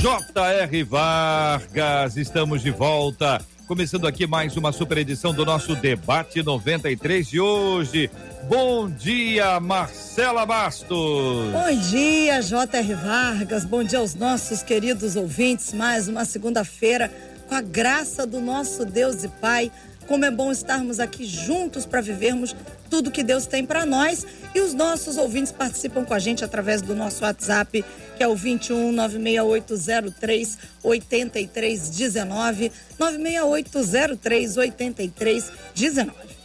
J.R. Vargas. Estamos de volta. Começando aqui mais uma super edição do nosso Debate 93 de hoje. Bom dia, Marcela Bastos. Bom dia, J.R. Vargas. Bom dia aos nossos queridos ouvintes. Mais uma segunda-feira, com a graça do nosso Deus e Pai. Como é bom estarmos aqui juntos para vivermos tudo que Deus tem para nós. E os nossos ouvintes participam com a gente através do nosso WhatsApp, que é o 21 96803 8319. 96803 8319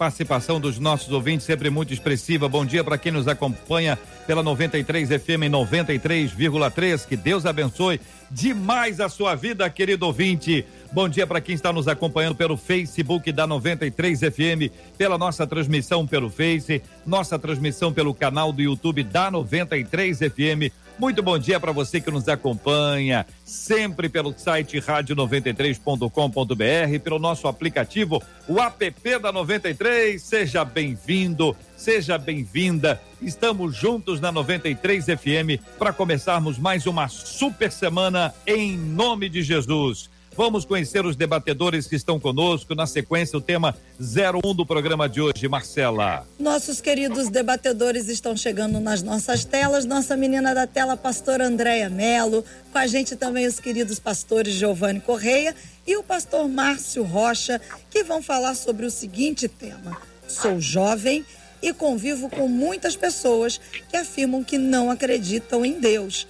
participação dos nossos ouvintes sempre muito expressiva. Bom dia para quem nos acompanha pela 93 FM 93,3. Que Deus abençoe demais a sua vida, querido ouvinte. Bom dia para quem está nos acompanhando pelo Facebook da 93 FM, pela nossa transmissão pelo Face, nossa transmissão pelo canal do YouTube da 93 FM muito bom dia para você que nos acompanha, sempre pelo site rádio93.com.br, pelo nosso aplicativo, o app da 93. Seja bem-vindo, seja bem-vinda. Estamos juntos na 93 FM para começarmos mais uma super semana em nome de Jesus. Vamos conhecer os debatedores que estão conosco. Na sequência, o tema 01 do programa de hoje, Marcela. Nossos queridos debatedores estão chegando nas nossas telas. Nossa menina da tela, pastor Andréia Melo. Com a gente também os queridos pastores Giovanni Correia e o pastor Márcio Rocha, que vão falar sobre o seguinte tema: Sou jovem e convivo com muitas pessoas que afirmam que não acreditam em Deus.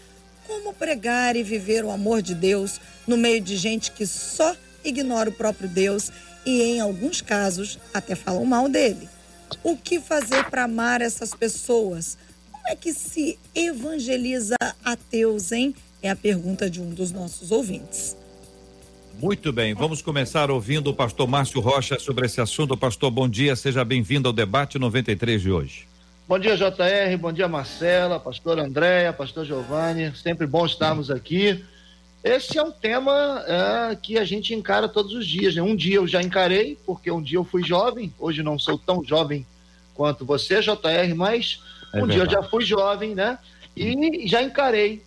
Como pregar e viver o amor de Deus no meio de gente que só ignora o próprio Deus e, em alguns casos, até falam mal dele. O que fazer para amar essas pessoas? Como é que se evangeliza ateus, hein? É a pergunta de um dos nossos ouvintes. Muito bem, vamos começar ouvindo o pastor Márcio Rocha sobre esse assunto. Pastor, bom dia, seja bem-vindo ao debate 93 de hoje. Bom dia, JR, bom dia, Marcela, pastor Andréia, pastor Giovanni, sempre bom estarmos aqui. Esse é um tema é, que a gente encara todos os dias. Né? Um dia eu já encarei, porque um dia eu fui jovem, hoje não sou tão jovem quanto você, JR, mas é um verdade. dia eu já fui jovem, né? E já encarei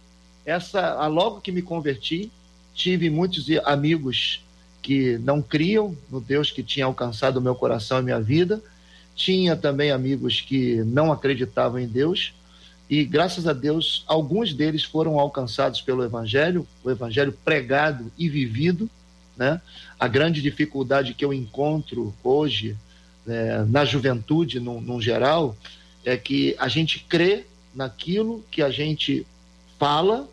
essa. Logo que me converti, tive muitos amigos que não criam no Deus que tinha alcançado o meu coração e minha vida. Tinha também amigos que não acreditavam em Deus e graças a Deus, alguns deles foram alcançados pelo Evangelho, o Evangelho pregado e vivido. Né? A grande dificuldade que eu encontro hoje é, na juventude, no, no geral, é que a gente crê naquilo que a gente fala,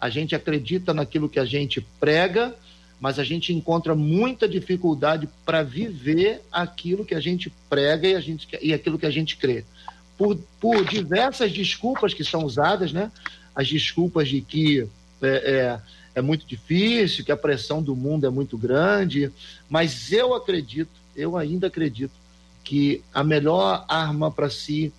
a gente acredita naquilo que a gente prega, mas a gente encontra muita dificuldade para viver aquilo que a gente prega e, a gente, e aquilo que a gente crê por, por diversas desculpas que são usadas, né? As desculpas de que é, é, é muito difícil, que a pressão do mundo é muito grande, mas eu acredito, eu ainda acredito que a melhor arma para se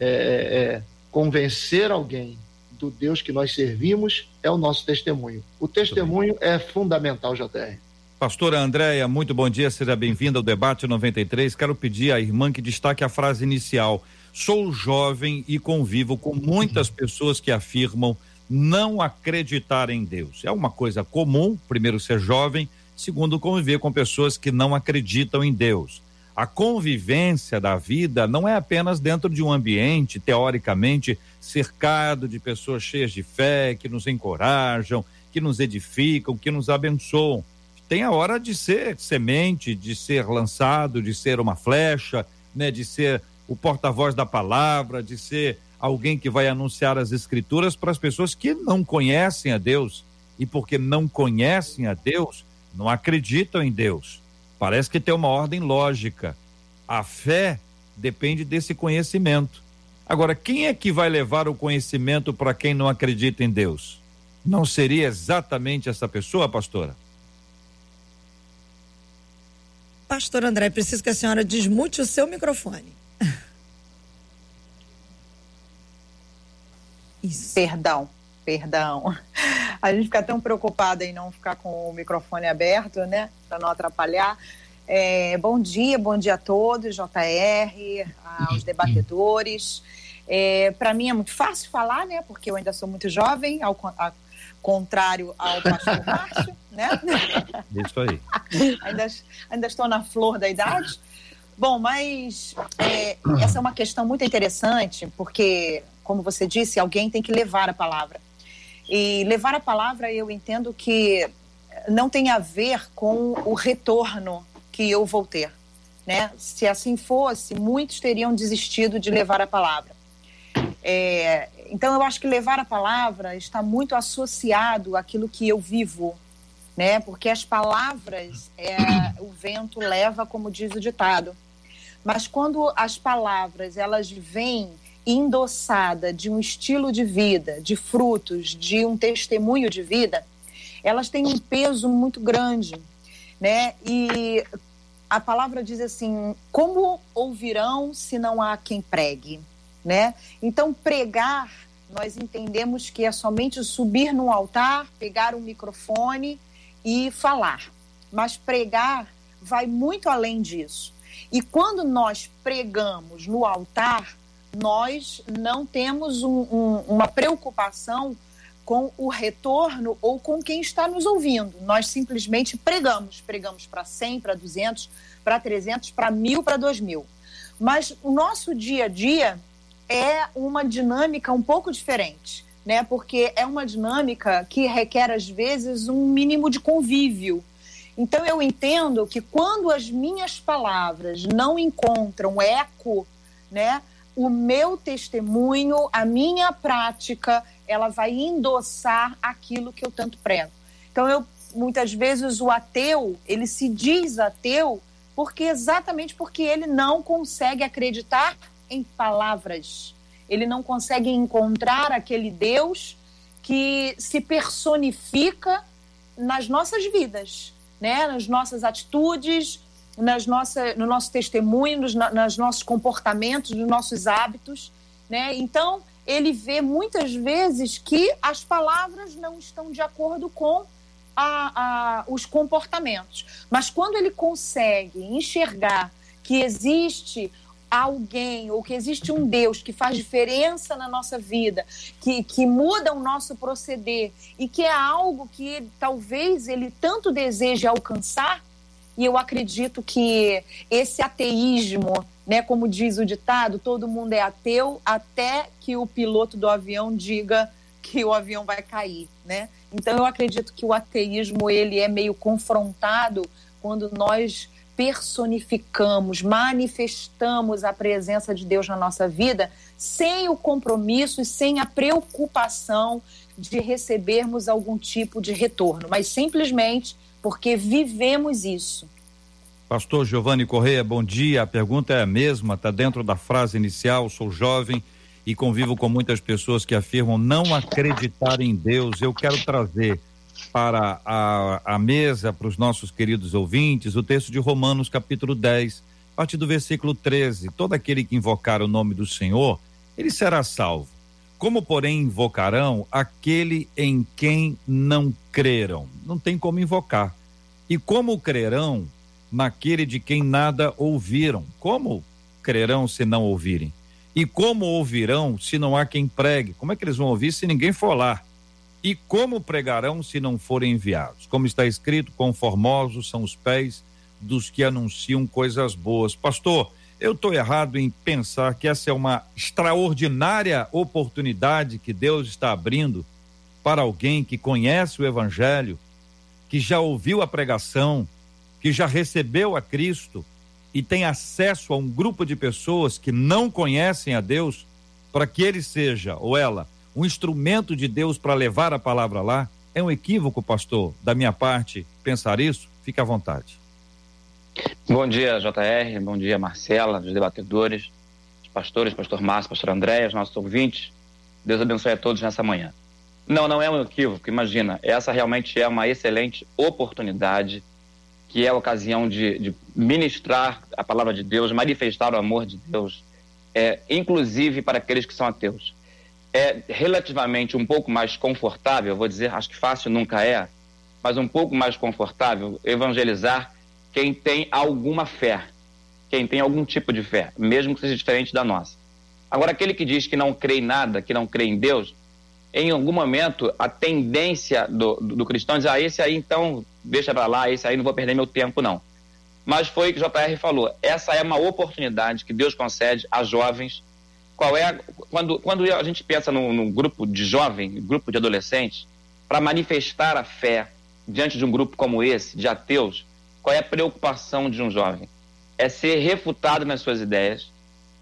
é, é, convencer alguém do Deus que nós servimos é o nosso testemunho. O testemunho é fundamental, JR. Pastora Andréia, muito bom dia, seja bem-vinda ao debate 93. Quero pedir à irmã que destaque a frase inicial. Sou jovem e convivo com muitas pessoas que afirmam não acreditar em Deus. É uma coisa comum, primeiro, ser jovem, segundo, conviver com pessoas que não acreditam em Deus. A convivência da vida não é apenas dentro de um ambiente, teoricamente, cercado de pessoas cheias de fé, que nos encorajam, que nos edificam, que nos abençoam. Tem a hora de ser semente, de ser lançado, de ser uma flecha, né, de ser o porta-voz da palavra, de ser alguém que vai anunciar as escrituras para as pessoas que não conhecem a Deus. E porque não conhecem a Deus, não acreditam em Deus. Parece que tem uma ordem lógica. A fé depende desse conhecimento. Agora, quem é que vai levar o conhecimento para quem não acredita em Deus? Não seria exatamente essa pessoa, pastora? Pastor André, preciso que a senhora desmute o seu microfone. Isso. Perdão, perdão. A gente fica tão preocupada em não ficar com o microfone aberto, né? Para não atrapalhar. É, bom dia, bom dia a todos, JR, aos debatedores. É, Para mim é muito fácil falar, né? Porque eu ainda sou muito jovem, ao, ao contrário ao pastor Márcio, né? Isso aí. ainda, ainda estou na flor da idade. Bom, mas é, essa é uma questão muito interessante, porque como você disse, alguém tem que levar a palavra. E levar a palavra, eu entendo que não tem a ver com o retorno que eu vou ter. Né? Se assim fosse, muitos teriam desistido de levar a palavra. É, então, eu acho que levar a palavra está muito associado àquilo que eu vivo, né? Porque as palavras, é, o vento leva, como diz o ditado. Mas quando as palavras elas vêm endossada de um estilo de vida, de frutos, de um testemunho de vida, elas têm um peso muito grande, né? E a palavra diz assim: como ouvirão se não há quem pregue, né? Então pregar, nós entendemos que é somente subir num altar, pegar um microfone e falar. Mas pregar vai muito além disso. E quando nós pregamos no altar, nós não temos um, um, uma preocupação com o retorno ou com quem está nos ouvindo. Nós simplesmente pregamos. Pregamos para 100, para 200, para 300, para 1.000, para 2.000. Mas o nosso dia a dia é uma dinâmica um pouco diferente, né? Porque é uma dinâmica que requer, às vezes, um mínimo de convívio. Então, eu entendo que quando as minhas palavras não encontram eco, né? O meu testemunho, a minha prática, ela vai endossar aquilo que eu tanto prego. Então, eu muitas vezes o ateu, ele se diz ateu porque exatamente porque ele não consegue acreditar em palavras. Ele não consegue encontrar aquele Deus que se personifica nas nossas vidas, né? Nas nossas atitudes, nas nossa, no nosso testemunho, nos, nos nossos comportamentos, nos nossos hábitos. Né? Então, ele vê muitas vezes que as palavras não estão de acordo com a, a, os comportamentos. Mas quando ele consegue enxergar que existe alguém ou que existe um Deus que faz diferença na nossa vida, que, que muda o nosso proceder e que é algo que talvez ele tanto deseje alcançar, e eu acredito que esse ateísmo, né, como diz o ditado, todo mundo é ateu até que o piloto do avião diga que o avião vai cair, né? Então eu acredito que o ateísmo ele é meio confrontado quando nós personificamos, manifestamos a presença de Deus na nossa vida sem o compromisso e sem a preocupação de recebermos algum tipo de retorno, mas simplesmente porque vivemos isso. Pastor Giovanni Correia, bom dia. A pergunta é a mesma, está dentro da frase inicial. Sou jovem e convivo com muitas pessoas que afirmam não acreditar em Deus. Eu quero trazer para a, a mesa, para os nossos queridos ouvintes, o texto de Romanos, capítulo 10, a partir do versículo 13. Todo aquele que invocar o nome do Senhor, ele será salvo. Como, porém, invocarão aquele em quem não creram? Não tem como invocar. E como crerão naquele de quem nada ouviram? Como crerão se não ouvirem? E como ouvirão se não há quem pregue? Como é que eles vão ouvir se ninguém for lá? E como pregarão se não forem enviados? Como está escrito, conformosos são os pés dos que anunciam coisas boas. Pastor, eu estou errado em pensar que essa é uma extraordinária oportunidade que Deus está abrindo para alguém que conhece o Evangelho, que já ouviu a pregação, que já recebeu a Cristo e tem acesso a um grupo de pessoas que não conhecem a Deus, para que ele seja, ou ela, um instrumento de Deus para levar a palavra lá? É um equívoco, pastor, da minha parte, pensar isso? Fique à vontade. Bom dia, JR, bom dia, Marcela, os debatedores, os pastores, pastor Márcio, pastor André, os nossos ouvintes. Deus abençoe a todos nessa manhã. Não, não é um equívoco. Imagina, essa realmente é uma excelente oportunidade, que é a ocasião de, de ministrar a palavra de Deus, manifestar o amor de Deus, é, inclusive para aqueles que são ateus. É relativamente um pouco mais confortável, vou dizer, acho que fácil nunca é, mas um pouco mais confortável evangelizar quem tem alguma fé, quem tem algum tipo de fé, mesmo que seja diferente da nossa. Agora, aquele que diz que não crê em nada, que não crê em Deus, em algum momento a tendência do, do, do cristão é dizer, ah, esse aí então deixa para lá, esse aí não vou perder meu tempo, não. Mas foi o que o JR falou, essa é uma oportunidade que Deus concede a jovens. Qual é, quando, quando a gente pensa num, num grupo de jovem, grupo de adolescentes, para manifestar a fé diante de um grupo como esse, de ateus, qual é a preocupação de um jovem? É ser refutado nas suas ideias,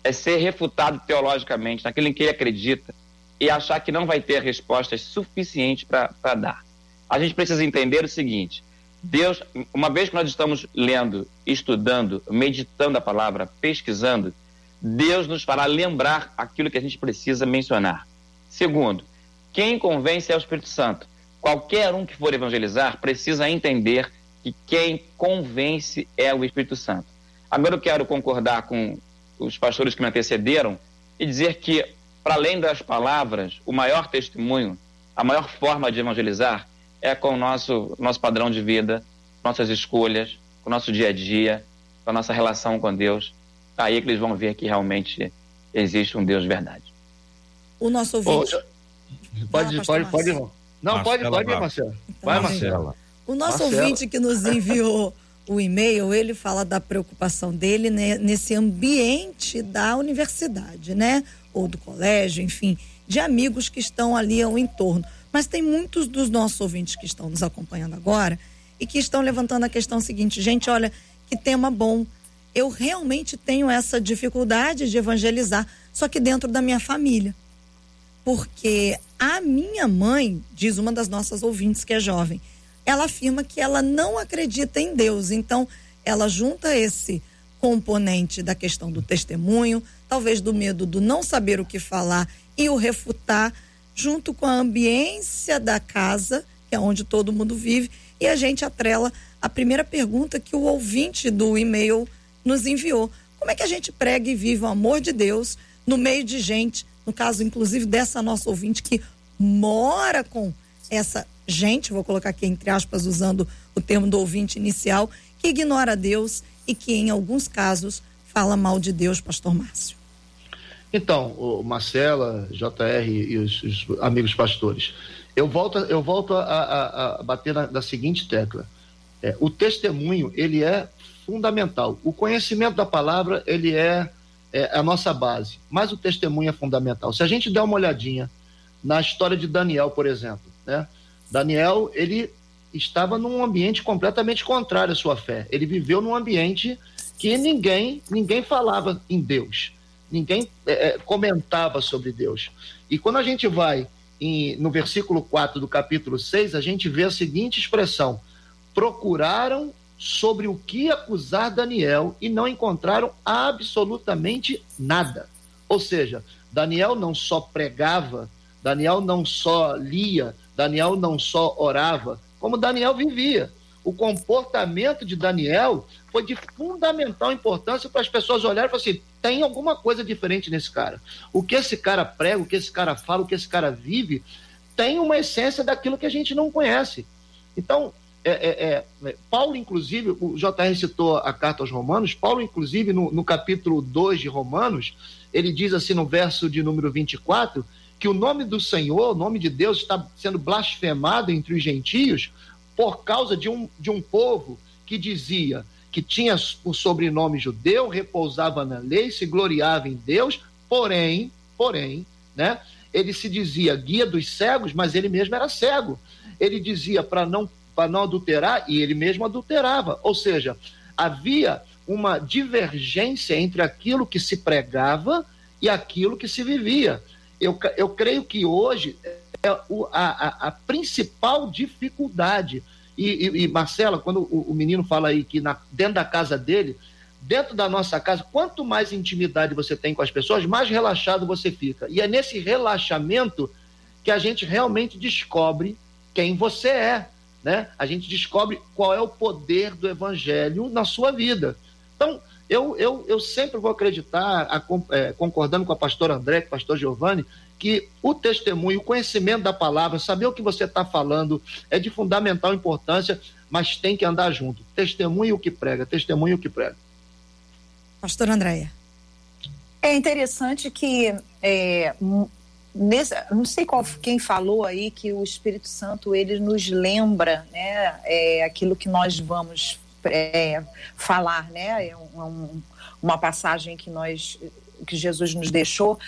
é ser refutado teologicamente naquilo em que ele acredita e achar que não vai ter respostas suficientes para dar. A gente precisa entender o seguinte: Deus, uma vez que nós estamos lendo, estudando, meditando a palavra, pesquisando, Deus nos fará lembrar aquilo que a gente precisa mencionar. Segundo, quem convence é o Espírito Santo. Qualquer um que for evangelizar precisa entender que quem convence é o Espírito Santo. Agora eu quero concordar com os pastores que me antecederam e dizer que, para além das palavras, o maior testemunho, a maior forma de evangelizar é com o nosso, nosso padrão de vida, nossas escolhas, com o nosso dia a dia, com a nossa relação com Deus. Aí é que eles vão ver que realmente existe um Deus de verdade. O nosso ouvinte. Oh, pode, pode, pode, pode. Não, Marcela pode, pode, Marcela. Então, Vai, Marcela. O nosso Marcela. ouvinte que nos enviou o e-mail, ele fala da preocupação dele né, nesse ambiente da universidade, né? Ou do colégio, enfim, de amigos que estão ali ao entorno. Mas tem muitos dos nossos ouvintes que estão nos acompanhando agora e que estão levantando a questão seguinte: gente, olha, que tema bom. Eu realmente tenho essa dificuldade de evangelizar, só que dentro da minha família. Porque a minha mãe, diz uma das nossas ouvintes que é jovem, ela afirma que ela não acredita em Deus. Então, ela junta esse componente da questão do testemunho, talvez do medo do não saber o que falar e o refutar, junto com a ambiência da casa, que é onde todo mundo vive, e a gente atrela a primeira pergunta que o ouvinte do e-mail nos enviou. Como é que a gente prega e vive o amor de Deus no meio de gente, no caso, inclusive, dessa nossa ouvinte que mora com essa gente, vou colocar aqui entre aspas, usando o termo do ouvinte inicial, que ignora Deus e que, em alguns casos, fala mal de Deus, pastor Márcio. Então, Marcela, JR e os, os, amigos pastores, eu volto, eu volto a, a, a bater na, na, seguinte tecla. É, o testemunho, ele é fundamental. O conhecimento da palavra, ele é, é a nossa base, mas o testemunho é fundamental. Se a gente der uma olhadinha na história de Daniel, por exemplo, né? Daniel, ele estava num ambiente completamente contrário à sua fé. Ele viveu num ambiente que ninguém, ninguém falava em Deus, ninguém é, é comentava sobre Deus. E quando a gente vai em, no versículo 4 do capítulo 6, a gente vê a seguinte expressão: procuraram sobre o que acusar Daniel e não encontraram absolutamente nada. Ou seja, Daniel não só pregava, Daniel não só lia, Daniel não só orava, como Daniel vivia. O comportamento de Daniel foi de fundamental importância para as pessoas olharem e falar assim: tem alguma coisa diferente nesse cara. O que esse cara prega, o que esse cara fala, o que esse cara vive, tem uma essência daquilo que a gente não conhece. Então, é, é, é, Paulo, inclusive, o JR citou a carta aos Romanos, Paulo, inclusive, no, no capítulo 2 de Romanos, ele diz assim no verso de número 24 que o nome do Senhor, o nome de Deus, está sendo blasfemado entre os gentios por causa de um, de um povo que dizia que tinha o sobrenome judeu, repousava na lei, se gloriava em Deus, porém, porém, né? Ele se dizia guia dos cegos, mas ele mesmo era cego. Ele dizia para não para não adulterar e ele mesmo adulterava. Ou seja, havia uma divergência entre aquilo que se pregava e aquilo que se vivia eu, eu creio que hoje é o, a, a, principal dificuldade. E, e, e Marcela, quando o, o, menino fala aí que na, dentro da casa dele, dentro da nossa casa, quanto mais intimidade você tem com as pessoas, mais relaxado você fica. E é nesse relaxamento que a gente realmente descobre quem você é, né? A gente descobre qual é o poder do evangelho na sua vida. Então, eu, eu, eu sempre vou acreditar, a, é, concordando com a pastora André, com o pastor Giovanni, que o testemunho, o conhecimento da palavra, saber o que você está falando é de fundamental importância, mas tem que andar junto. Testemunho o que prega, testemunho o que prega. Pastor Andréia. É interessante que é, nesse, não sei qual, quem falou aí que o Espírito Santo ele nos lembra, né, é, aquilo que nós vamos é, falar, né, é um, uma passagem que nós que Jesus nos deixou.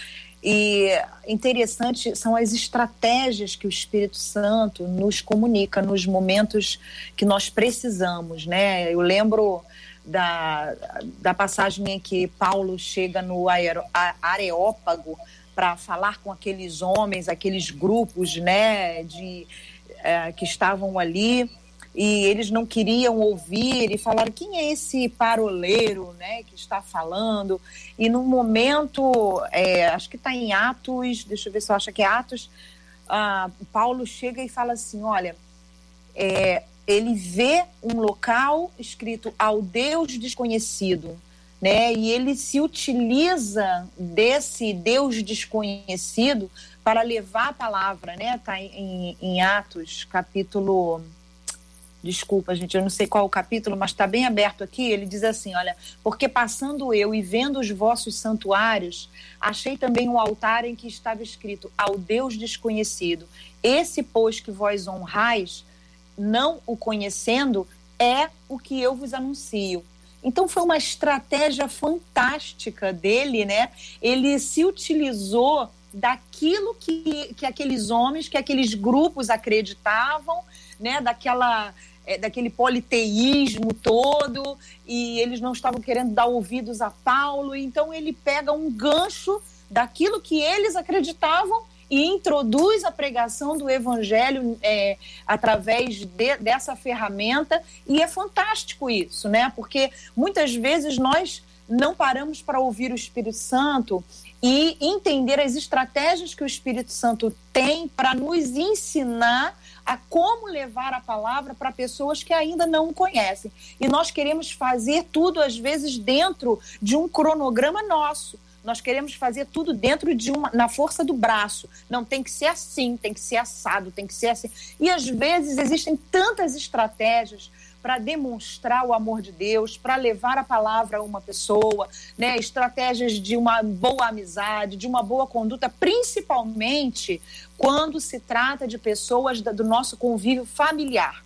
E interessante são as estratégias que o Espírito Santo nos comunica nos momentos que nós precisamos, né? Eu lembro da, da passagem em que Paulo chega no Areópago para falar com aqueles homens, aqueles grupos, né, de é, que estavam ali e eles não queriam ouvir e falaram quem é esse paroleiro né que está falando? E no momento é, acho que está em Atos deixa eu ver se eu acho que é Atos ah, Paulo chega e fala assim olha é, ele vê um local escrito ao Deus desconhecido né e ele se utiliza desse Deus desconhecido para levar a palavra né tá em, em Atos capítulo desculpa, gente, eu não sei qual o capítulo, mas está bem aberto aqui. Ele diz assim: Olha, porque passando eu e vendo os vossos santuários, achei também um altar em que estava escrito ao Deus desconhecido. Esse, pois, que vós honrais, não o conhecendo, é o que eu vos anuncio. Então foi uma estratégia fantástica dele, né? Ele se utilizou daquilo que, que aqueles homens, que aqueles grupos acreditavam, né? Daquela é, daquele politeísmo todo, e eles não estavam querendo dar ouvidos a Paulo, então ele pega um gancho daquilo que eles acreditavam e introduz a pregação do evangelho é, através de, dessa ferramenta, e é fantástico isso, né? Porque muitas vezes nós não paramos para ouvir o Espírito Santo e entender as estratégias que o Espírito Santo tem para nos ensinar a como levar a palavra para pessoas que ainda não o conhecem. E nós queremos fazer tudo, às vezes, dentro de um cronograma nosso. Nós queremos fazer tudo dentro de uma, na força do braço. Não tem que ser assim, tem que ser assado, tem que ser assim. E às vezes existem tantas estratégias para demonstrar o amor de Deus, para levar a palavra a uma pessoa, né? estratégias de uma boa amizade, de uma boa conduta, principalmente quando se trata de pessoas do nosso convívio familiar.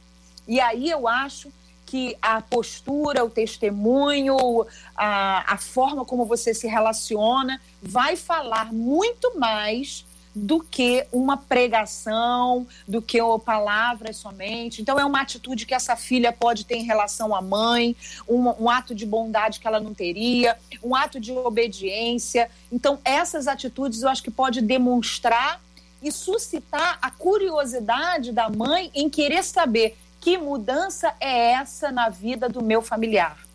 E aí eu acho que a postura, o testemunho, a, a forma como você se relaciona vai falar muito mais do que uma pregação, do que palavras somente. Então, é uma atitude que essa filha pode ter em relação à mãe, um, um, ato de bondade que ela não teria, um ato de obediência. Então, essas atitudes eu acho que pode demonstrar e suscitar a curiosidade da mãe em querer saber que mudança é essa na vida do meu familiar.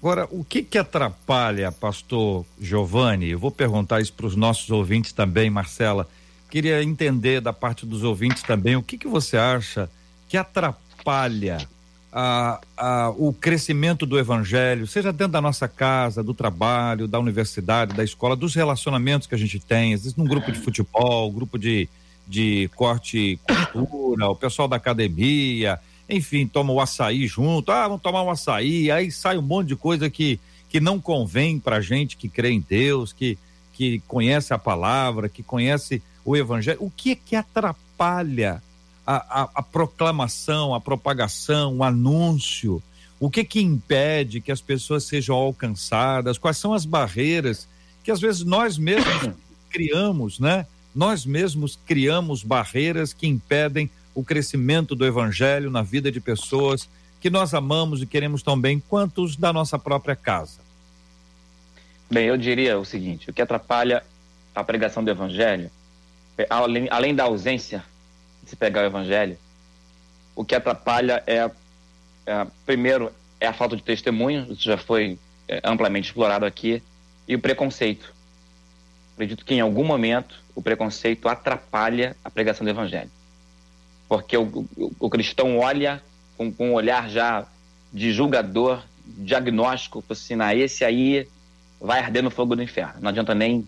Agora, o que que atrapalha, pastor Giovanni? Eu vou perguntar isso para os nossos ouvintes também, Marcela. Queria entender da parte dos ouvintes também o que que você acha que atrapalha a, a, o crescimento do evangelho, seja dentro da nossa casa, do trabalho, da universidade, da escola, dos relacionamentos que a gente tem, às vezes num grupo de futebol, grupo de, de corte e costura, o pessoal da academia, enfim, toma o açaí junto, ah, vamos tomar um açaí, aí sai um monte de coisa que, que não convém para gente que crê em Deus, que, que conhece a palavra, que conhece o evangelho. O que é que atrapalha a, a, a proclamação, a propagação, o anúncio? O que que impede que as pessoas sejam alcançadas? Quais são as barreiras que às vezes nós mesmos criamos, né? Nós mesmos criamos barreiras que impedem o crescimento do evangelho na vida de pessoas que nós amamos e queremos tão bem quanto os da nossa própria casa? Bem, eu diria o seguinte: o que atrapalha a pregação do evangelho, é, além, além da ausência de se pegar o evangelho, o que atrapalha é, é primeiro, é a falta de testemunho, isso já foi é, amplamente explorado aqui, e o preconceito. acredito que em algum momento o preconceito atrapalha a pregação do evangelho. Porque o, o, o cristão olha com, com, um olhar já de julgador, diagnóstico, assim, ah, esse aí vai arder no fogo do inferno. Não adianta nem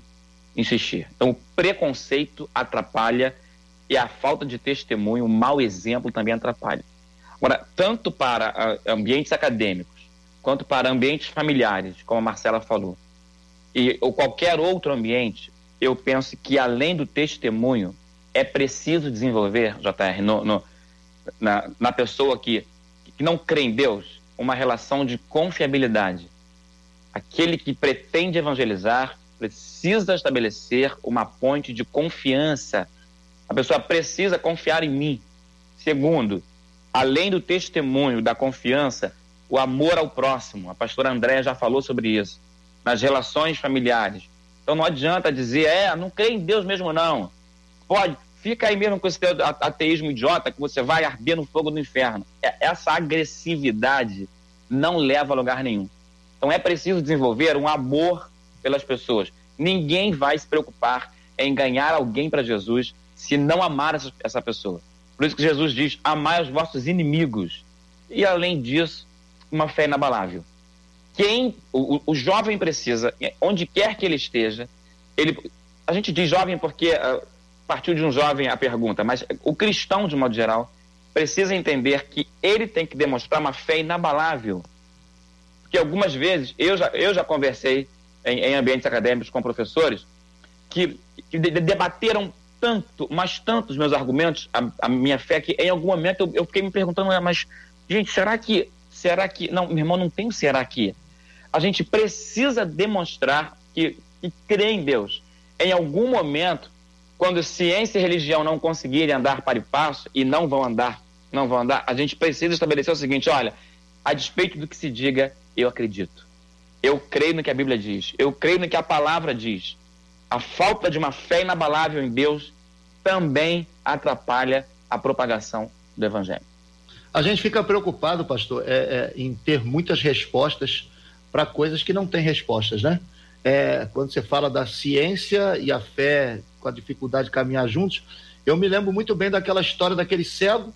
insistir. Então, o preconceito atrapalha e a falta de testemunho, o mau exemplo também atrapalha. Agora, tanto para ambientes acadêmicos, quanto para ambientes familiares, como a Marcela falou, e ou qualquer outro ambiente, eu penso que além do testemunho, é preciso desenvolver, JR, no, no, na, na pessoa que, que não crê em Deus, uma relação de confiabilidade. Aquele que pretende evangelizar precisa estabelecer uma ponte de confiança. A pessoa precisa confiar em mim. Segundo, além do testemunho, da confiança, o amor ao próximo. A pastora Andréa já falou sobre isso nas relações familiares. Então não adianta dizer, é, não crê em Deus mesmo não. Pode, fica aí mesmo com esse ateísmo idiota que você vai arder no fogo do inferno. É, essa agressividade não leva a lugar nenhum. Então é preciso desenvolver um amor pelas pessoas. Ninguém vai se preocupar em ganhar alguém para Jesus se não amar essa, essa pessoa. Por isso que Jesus diz: amai os vossos inimigos. E além disso, uma fé inabalável quem o, o, jovem precisa, onde quer que ele esteja, ele, a gente diz jovem porque uh, partiu de um jovem a pergunta, mas o cristão, de modo geral, precisa entender que ele tem que demonstrar uma fé inabalável. Porque algumas vezes, eu já, eu já conversei em, em ambientes acadêmicos com professores que, que de, debateram tanto, mas tanto os meus argumentos, a, a, minha fé, que em algum momento eu, eu fiquei me perguntando, mas, gente, será que, será que, não, meu irmão, não tem será que a gente precisa demonstrar que, que crê em Deus. Em algum momento, quando ciência e religião não conseguirem andar para e passo e não vão andar, não vão andar, a gente precisa estabelecer o seguinte: olha, a despeito do que se diga, eu acredito. Eu creio no que a Bíblia diz. Eu creio no que a palavra diz. A falta de uma fé inabalável em Deus também atrapalha a propagação do Evangelho. A gente fica preocupado, pastor, é, é, em ter muitas respostas para coisas que não têm respostas, né? É, quando você fala da ciência e a fé com a dificuldade de caminhar juntos, eu me lembro muito bem daquela história daquele cego,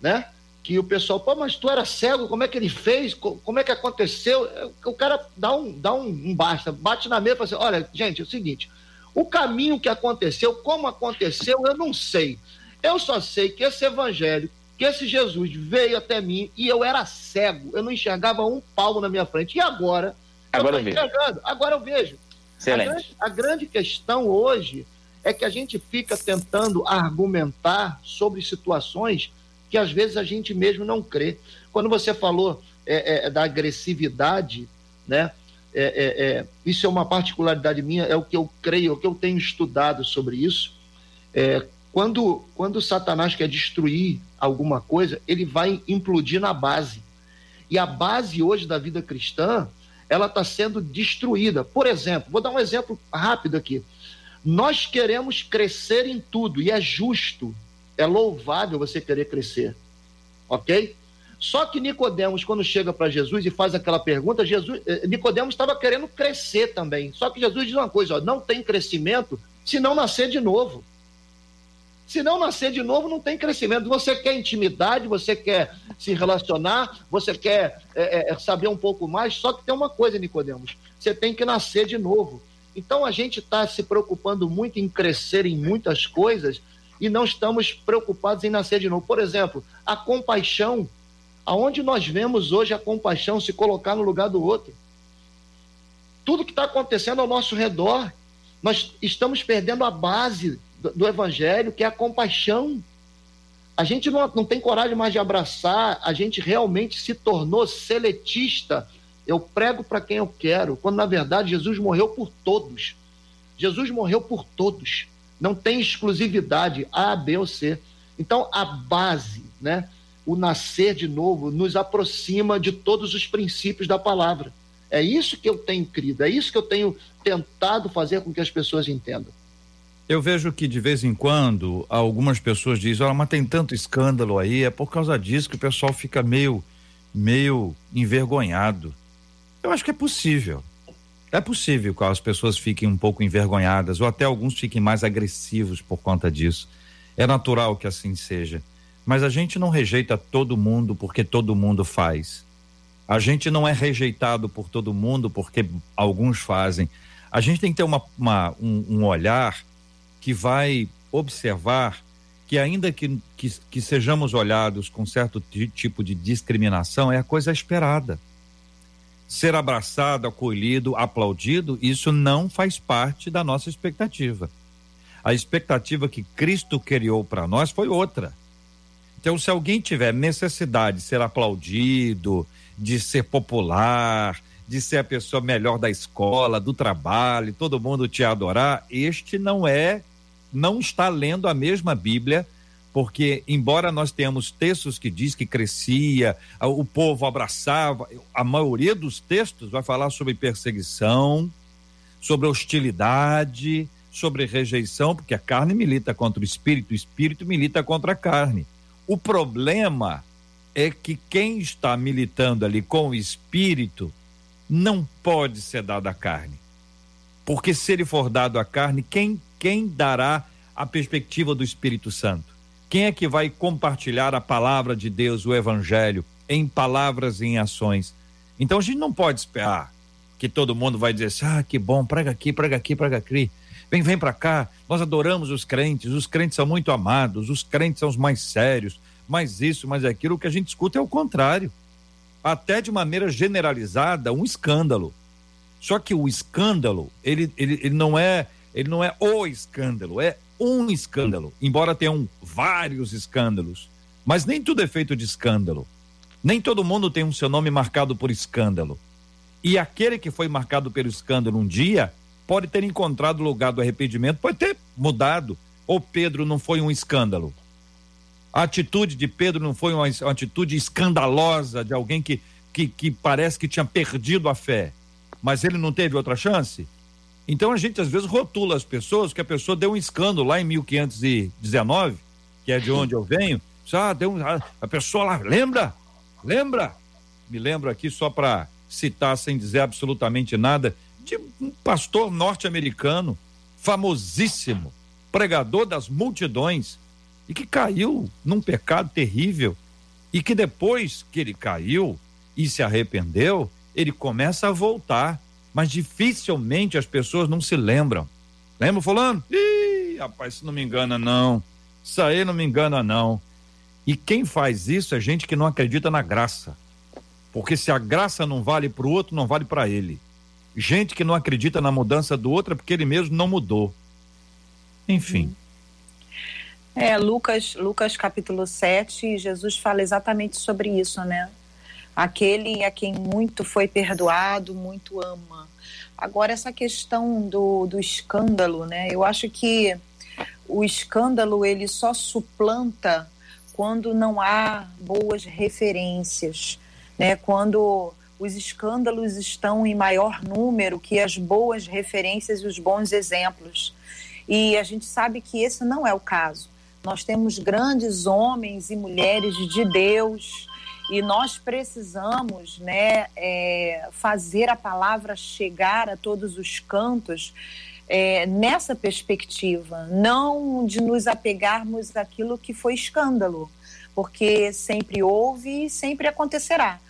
né? Que o pessoal, pô, mas tu era cego, como é que ele fez? Como é que aconteceu? O cara dá um, dá um, um basta, bate na mesa e fala assim: olha, gente, é o seguinte, o caminho que aconteceu, como aconteceu, eu não sei. Eu só sei que esse evangelho que esse Jesus veio até mim e eu era cego, eu não enxergava um palmo na minha frente. E agora? Agora eu, eu vejo. Agora eu vejo. Excelente. A grande, a grande questão hoje é que a gente fica tentando argumentar sobre situações que às vezes a gente mesmo não crê. Quando você falou é, é, da agressividade, né? É, é, é isso é uma particularidade minha, é o que eu creio, é o que eu tenho estudado sobre isso. É, quando, quando Satanás quer destruir alguma coisa, ele vai implodir na base. E a base hoje da vida cristã, ela está sendo destruída. Por exemplo, vou dar um exemplo rápido aqui. Nós queremos crescer em tudo, e é justo, é louvável você querer crescer. Ok? Só que Nicodemos, quando chega para Jesus e faz aquela pergunta, Jesus, eh, Nicodemos estava querendo crescer também. Só que Jesus diz uma coisa: ó, não tem crescimento se não nascer de novo. Se não nascer de novo, não tem crescimento. Você quer intimidade, você quer se relacionar, você quer é, é, é, saber um pouco mais, só que tem uma coisa, Nicodemos, você tem que nascer de novo. Então a gente está se preocupando muito em crescer em muitas coisas e não estamos preocupados em nascer de novo. Por exemplo, a compaixão. Aonde nós vemos hoje a compaixão se colocar no lugar do outro? Tudo que está acontecendo ao nosso redor, nós estamos perdendo a base do, evangelho, que é a compaixão. A gente não, não tem coragem mais de abraçar, a gente realmente se tornou seletista. Eu prego para quem eu quero, quando na verdade Jesus morreu por todos. Jesus morreu por todos. Não tem exclusividade A, B ou C. Então a base, né? O nascer de novo nos aproxima de todos os princípios da palavra. É isso que eu tenho crido, é isso que eu tenho tentado fazer com que as pessoas entendam. Eu vejo que de vez em quando algumas pessoas dizem, olha, mas tem tanto escândalo aí, é por causa disso que o pessoal fica meio, meio envergonhado. Eu acho que é possível. É possível que as pessoas fiquem um pouco envergonhadas ou até alguns fiquem mais agressivos por conta disso. É natural que assim seja. Mas a gente não rejeita todo mundo porque todo mundo faz. A gente não é rejeitado por todo mundo porque alguns fazem. A gente tem que ter uma, uma um, um, olhar que vai observar que, ainda que, que, que sejamos olhados com certo tipo de discriminação, é a coisa esperada. Ser abraçado, acolhido, aplaudido, isso não faz parte da nossa expectativa. A expectativa que Cristo criou para nós foi outra. Então, se alguém tiver necessidade de ser aplaudido, de ser popular, de ser a pessoa melhor da escola, do trabalho, todo mundo te adorar, este não é, não está lendo a mesma Bíblia, porque embora nós tenhamos textos que diz que crescia, o povo abraçava, a maioria dos textos vai falar sobre perseguição, sobre hostilidade, sobre rejeição, porque a carne milita contra o espírito, o espírito milita contra a carne. O problema é que quem está militando ali com o espírito não pode ser dado à carne. Porque se ele for dado à carne, quem, quem dará a perspectiva do Espírito Santo? Quem é que vai compartilhar a palavra de Deus, o Evangelho, em palavras e em ações? Então a gente não pode esperar que todo mundo vai dizer assim: ah, que bom, prega aqui, prega aqui, prega aqui. Vem, vem para cá. Nós adoramos os crentes, os crentes são muito amados, os crentes são os mais sérios, mais isso, mais aquilo. O que a gente escuta é o contrário. Até de maneira generalizada, um escândalo. Só que o escândalo, ele, ele, ele não é ele não é o escândalo, é um escândalo, embora tenham vários escândalos. Mas nem tudo é feito de escândalo. Nem todo mundo tem um seu nome marcado por escândalo. E aquele que foi marcado pelo escândalo um dia pode ter encontrado lugar do arrependimento, pode ter mudado. Ou Pedro não foi um escândalo. A atitude de Pedro não foi uma, uma atitude escandalosa de alguém que, que, que parece que tinha perdido a fé. Mas ele não teve outra chance? Então a gente às vezes rotula as pessoas que a pessoa deu um escândalo lá em 1519, que é de onde eu venho. Ah, deu um, a pessoa lá, lembra? Lembra? Me lembro aqui só para citar sem dizer absolutamente nada de um pastor norte-americano, famosíssimo, pregador das multidões, e que caiu num pecado terrível, e que depois que ele caiu e se arrependeu, ele começa a voltar, mas dificilmente as pessoas não se lembram. Lembra fulano? Ih, rapaz, isso não me engana não. Isso aí não me engana não. E quem faz isso é gente que não acredita na graça. Porque se a graça não vale para o outro, não vale para ele gente que não acredita na mudança do outro é porque ele mesmo não mudou. Enfim. É, Lucas, Lucas capítulo 7, Jesus fala exatamente sobre isso, né? Aquele a quem muito foi perdoado, muito ama. Agora, essa questão do, do escândalo, né? Eu acho que o escândalo ele só suplanta quando não há boas referências, né? Quando os escândalos estão em maior número que as boas referências e os bons exemplos. E a gente sabe que esse não é o caso. Nós temos grandes homens e mulheres de Deus e nós precisamos né, é, fazer a palavra chegar a todos os cantos é, nessa perspectiva, não de nos apegarmos àquilo que foi escândalo, porque sempre houve e sempre acontecerá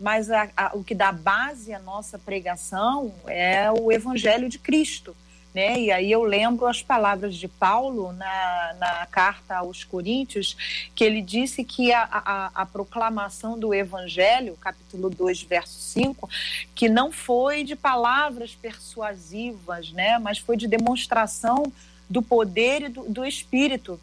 mas a, a, o que dá base à nossa pregação é o Evangelho de Cristo. Né? E aí eu lembro as palavras de Paulo na, na carta aos Coríntios, que ele disse que a, a, a, proclamação do Evangelho, capítulo 2, verso 5, que não foi de palavras persuasivas, né? mas foi de demonstração do poder e do, do Espírito.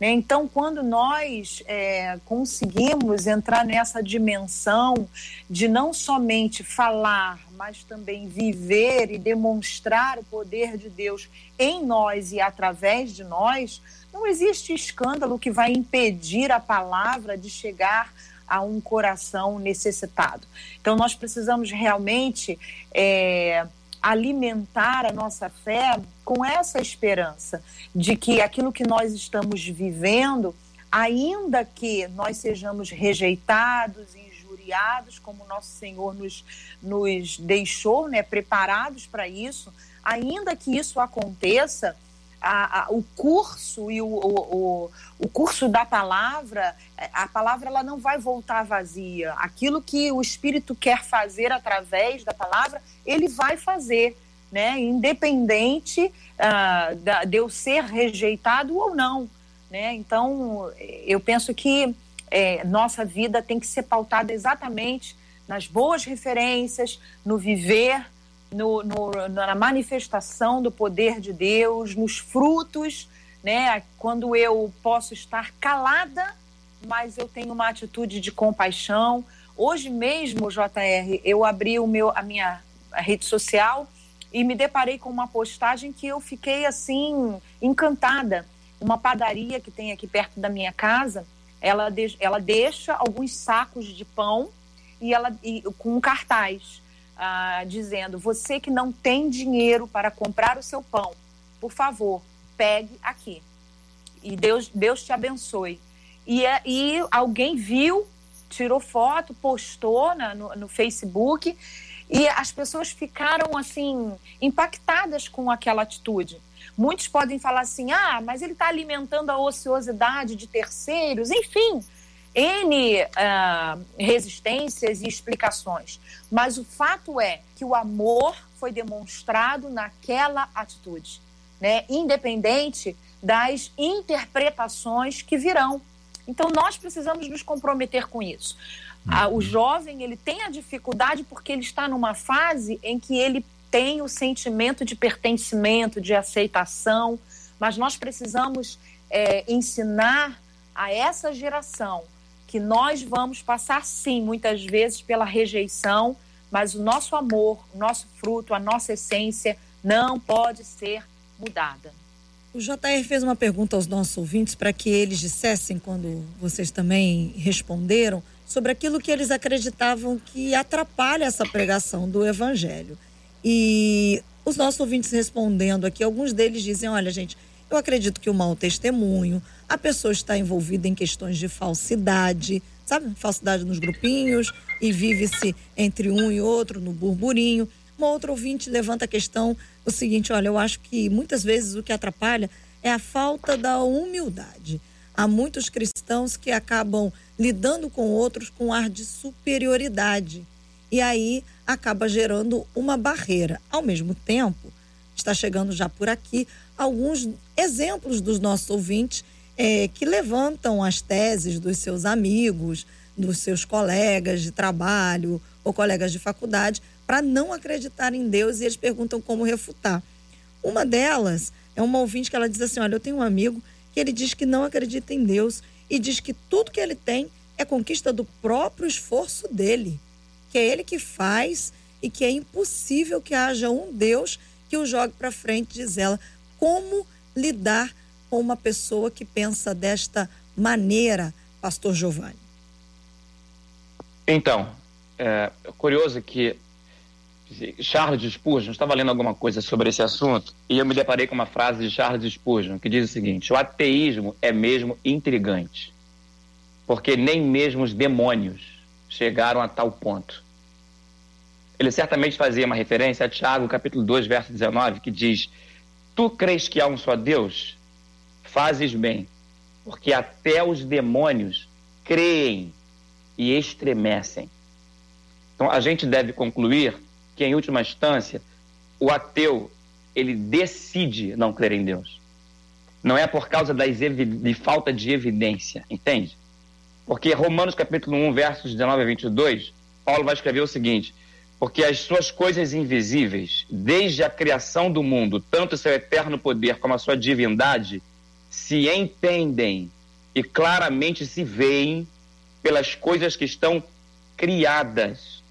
Né? Então, quando nós é, conseguimos entrar nessa dimensão de não somente falar, mas também viver e demonstrar o poder de Deus em nós e através de nós, não existe escândalo que vai impedir a palavra de chegar a um coração necessitado. Então, nós precisamos realmente. É, alimentar a nossa fé com essa esperança de que aquilo que nós estamos vivendo, ainda que nós sejamos rejeitados, injuriados, como nosso Senhor nos, nos deixou, né, preparados para isso. Ainda que isso aconteça, a, a, o curso e o, o, o, curso da palavra, a palavra ela não vai voltar vazia. Aquilo que o Espírito quer fazer através da palavra, ele vai fazer, né? Independente uh, da, de eu ser rejeitado ou não, né? Então, eu penso que é, nossa vida tem que ser pautada exatamente nas boas referências, no viver no, no, na manifestação do poder de Deus, nos frutos, né? Quando eu posso estar calada, mas eu tenho uma atitude de compaixão. Hoje mesmo, JR, eu abri o meu, a minha rede social e me deparei com uma postagem que eu fiquei assim encantada. Uma padaria que tem aqui perto da minha casa, ela, de, ela deixa alguns sacos de pão e ela e, com um cartaz ah, dizendo: você que não tem dinheiro para comprar o seu pão, por favor, pegue aqui. E Deus, Deus te abençoe. E, é, e alguém viu, tirou foto, postou na, no, no Facebook e as pessoas ficaram assim impactadas com aquela atitude. Muitos podem falar assim: ah, mas ele está alimentando a ociosidade de terceiros, enfim. N uh, resistências e explicações. Mas o fato é que o amor foi demonstrado naquela atitude, né? independente das interpretações que virão. Então, nós precisamos nos comprometer com isso. Ah, o uhum. jovem ele tem a dificuldade porque ele está numa fase em que ele tem o sentimento de pertencimento, de aceitação, mas nós precisamos é, ensinar a essa geração que nós vamos passar, sim, muitas vezes pela rejeição, mas o nosso amor, o nosso fruto, a nossa essência não pode ser mudada. O JR fez uma pergunta aos nossos ouvintes para que eles dissessem, quando vocês também responderam, sobre aquilo que eles acreditavam que atrapalha essa pregação do Evangelho. E os nossos ouvintes respondendo aqui, alguns deles dizem: olha, gente, eu acredito que o mau testemunho, a pessoa está envolvida em questões de falsidade, sabe? Falsidade nos grupinhos e vive-se entre um e outro no burburinho. Uma outra ouvinte levanta a questão o seguinte: olha, eu acho que muitas vezes o que atrapalha é a falta da humildade. Há muitos cristãos que acabam lidando com outros com ar de superioridade. E aí acaba gerando uma barreira. Ao mesmo tempo, está chegando já por aqui alguns exemplos dos nossos ouvintes é, que levantam as teses dos seus amigos, dos seus colegas de trabalho ou colegas de faculdade para não acreditar em Deus e eles perguntam como refutar. Uma delas é uma ouvinte que ela diz assim: Olha, eu tenho um amigo que ele diz que não acredita em Deus e diz que tudo que ele tem é conquista do próprio esforço dele, que é ele que faz e que é impossível que haja um Deus que o jogue para frente, diz ela. Como lidar com uma pessoa que pensa desta maneira, Pastor Giovanni? Então, é curioso que Charles Spurgeon, estava lendo alguma coisa sobre esse assunto e eu me deparei com uma frase de Charles Spurgeon que diz o seguinte: o ateísmo é mesmo intrigante, porque nem mesmo os demônios chegaram a tal ponto. Ele certamente fazia uma referência a Tiago, capítulo 2, verso 19, que diz: Tu crês que há um só Deus? Fazes bem, porque até os demônios creem e estremecem. Então a gente deve concluir que, em última instância, o ateu ele decide não crer em Deus. Não é por causa de falta de evidência, entende? Porque Romanos capítulo 1, versos 19 a 22, Paulo vai escrever o seguinte: porque as suas coisas invisíveis, desde a criação do mundo, tanto seu eterno poder como a sua divindade, se entendem e claramente se veem pelas coisas que estão criadas,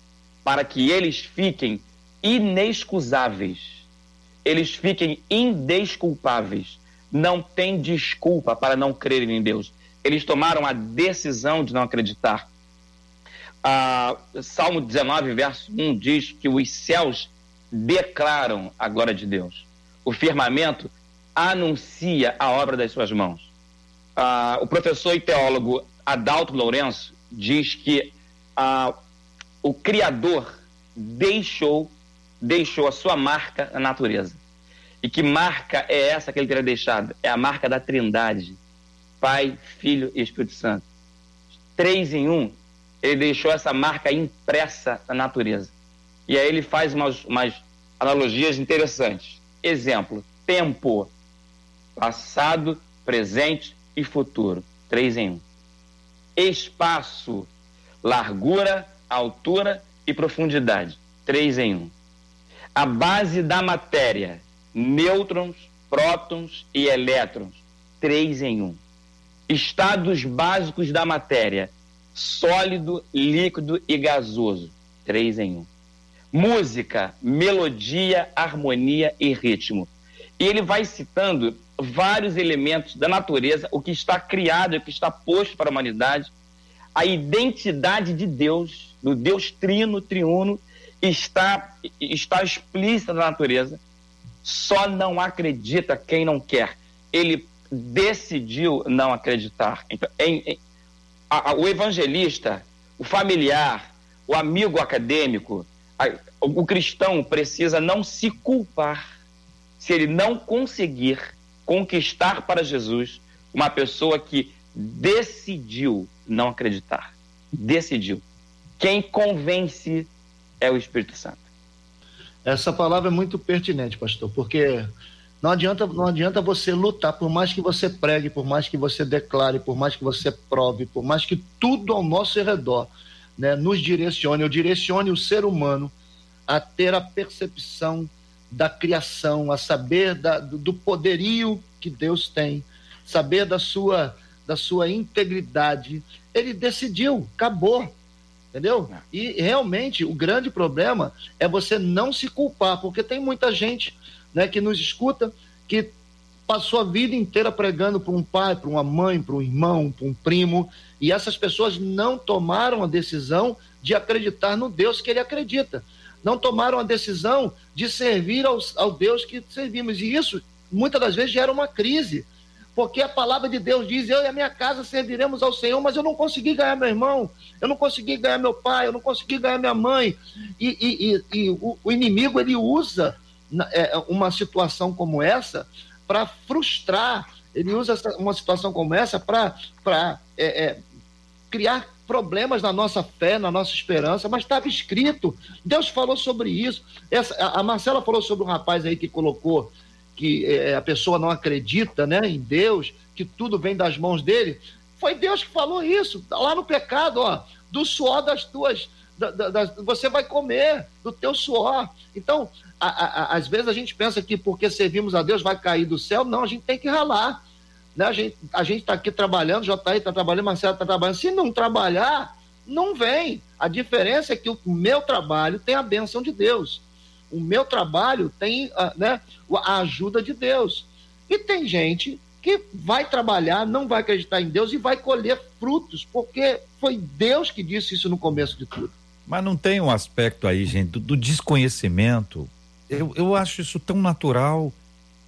para que eles fiquem inexcusáveis, eles fiquem indesculpáveis. Não tem desculpa para não crerem em Deus. Eles tomaram a decisão de não acreditar. Ah, Salmo 19, verso 1 diz que os céus declaram a glória de Deus. O firmamento anuncia a obra das suas mãos. Ah, o professor e teólogo Adalto Lourenço diz que ah, o Criador deixou deixou a sua marca na natureza. E que marca é essa que ele teria deixado? É a marca da Trindade: Pai, Filho e Espírito Santo. Três em um, ele deixou essa marca impressa na natureza. E aí ele faz umas, umas analogias interessantes. Exemplo: tempo, passado, presente e futuro. Três em um. Espaço, largura, altura e profundidade. Três em um. A base da matéria, nêutrons, prótons e elétrons. Três em um. Estados básicos da matéria, sólido, líquido e gasoso. Três em um. Música, melodia, harmonia e ritmo. E ele vai citando vários elementos da natureza, o que está criado, o que está posto para a humanidade, a identidade de Deus, do Deus trino, triuno, está, está explícita na natureza. Só não acredita quem não quer. Ele decidiu não acreditar. Então, em, em, a, a, o evangelista, o familiar, o amigo acadêmico, a, o cristão precisa não se culpar se ele não conseguir conquistar para Jesus uma pessoa que decidiu não acreditar. Decidiu. Quem convence é o Espírito Santo. Essa palavra é muito pertinente, pastor, porque não adianta, não adianta você lutar, por mais que você pregue, por mais que você declare, por mais que você prove, por mais que tudo ao nosso redor né, nos direcione, ou direcione o ser humano a ter a percepção da criação, a saber da, do poderio que Deus tem, saber da sua, da sua integridade. Ele decidiu, acabou. Entendeu? É. E realmente o grande problema é você não se culpar, porque tem muita gente né, que nos escuta que passou a vida inteira pregando para um pai, para uma mãe, para um irmão, para um primo, e essas pessoas não tomaram a decisão de acreditar no Deus que ele acredita não tomaram a decisão de servir ao, Deus que servimos. E isso, muitas das vezes, gera uma crise. Porque a palavra de Deus diz: Eu e a minha casa serviremos ao Senhor, mas eu não consegui ganhar meu irmão, eu não consegui ganhar meu pai, eu não consegui ganhar minha mãe. E, e, e, e o, o, inimigo ele usa uma situação como essa para frustrar, ele usa uma situação como essa para é, é, criar problemas na nossa fé, na nossa esperança, mas estava escrito. Deus falou sobre isso. Essa, a Marcela falou sobre um rapaz aí que colocou que é, a pessoa não acredita né, em Deus, que tudo vem das mãos dele. Foi Deus que falou isso, lá no pecado, ó, do suor das tuas. Da, da, você vai comer do teu suor. Então, a, a, às vezes a gente pensa que porque servimos a Deus vai cair do céu. Não, a gente tem que ralar. Né? A gente a está aqui trabalhando, JR está trabalhando, Marcelo está trabalhando. Se não trabalhar, não vem. A diferença é que o meu trabalho tem a benção de Deus. O meu trabalho tem ah, né, a ajuda de Deus. E tem gente que vai trabalhar, não vai acreditar em Deus e vai colher frutos, porque foi Deus que disse isso no começo de tudo. Mas não tem um aspecto aí, gente, do, do desconhecimento. Eu, eu acho isso tão natural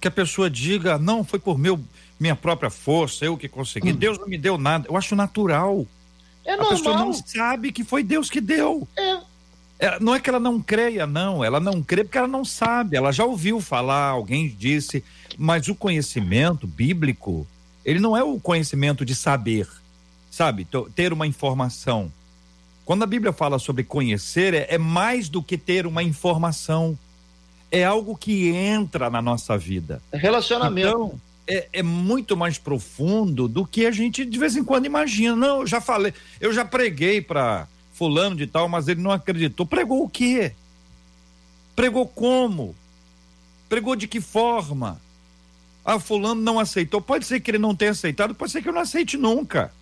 que a pessoa diga, não, foi por meu minha própria força, eu que consegui. Hum. Deus não me deu nada. Eu acho natural. É normal. A pessoa não sabe que foi Deus que deu. É. é. Não é que ela não creia, não. Ela não crê porque ela não sabe. Ela já ouviu falar, alguém disse. Mas o conhecimento bíblico, ele não é o conhecimento de saber, sabe? Ter uma informação. Quando a Bíblia fala sobre conhecer, é, é mais do que ter uma informação. É algo que entra na nossa vida. É relacionamento. Então, é, é, muito mais profundo do que a gente de vez em quando imagina. Não, eu já falei, eu já preguei para fulano de tal, mas ele não acreditou. Pregou o quê? Pregou como? Pregou de que forma? Ah, fulano não aceitou. Pode ser que ele não tenha aceitado, pode ser que eu não aceite nunca.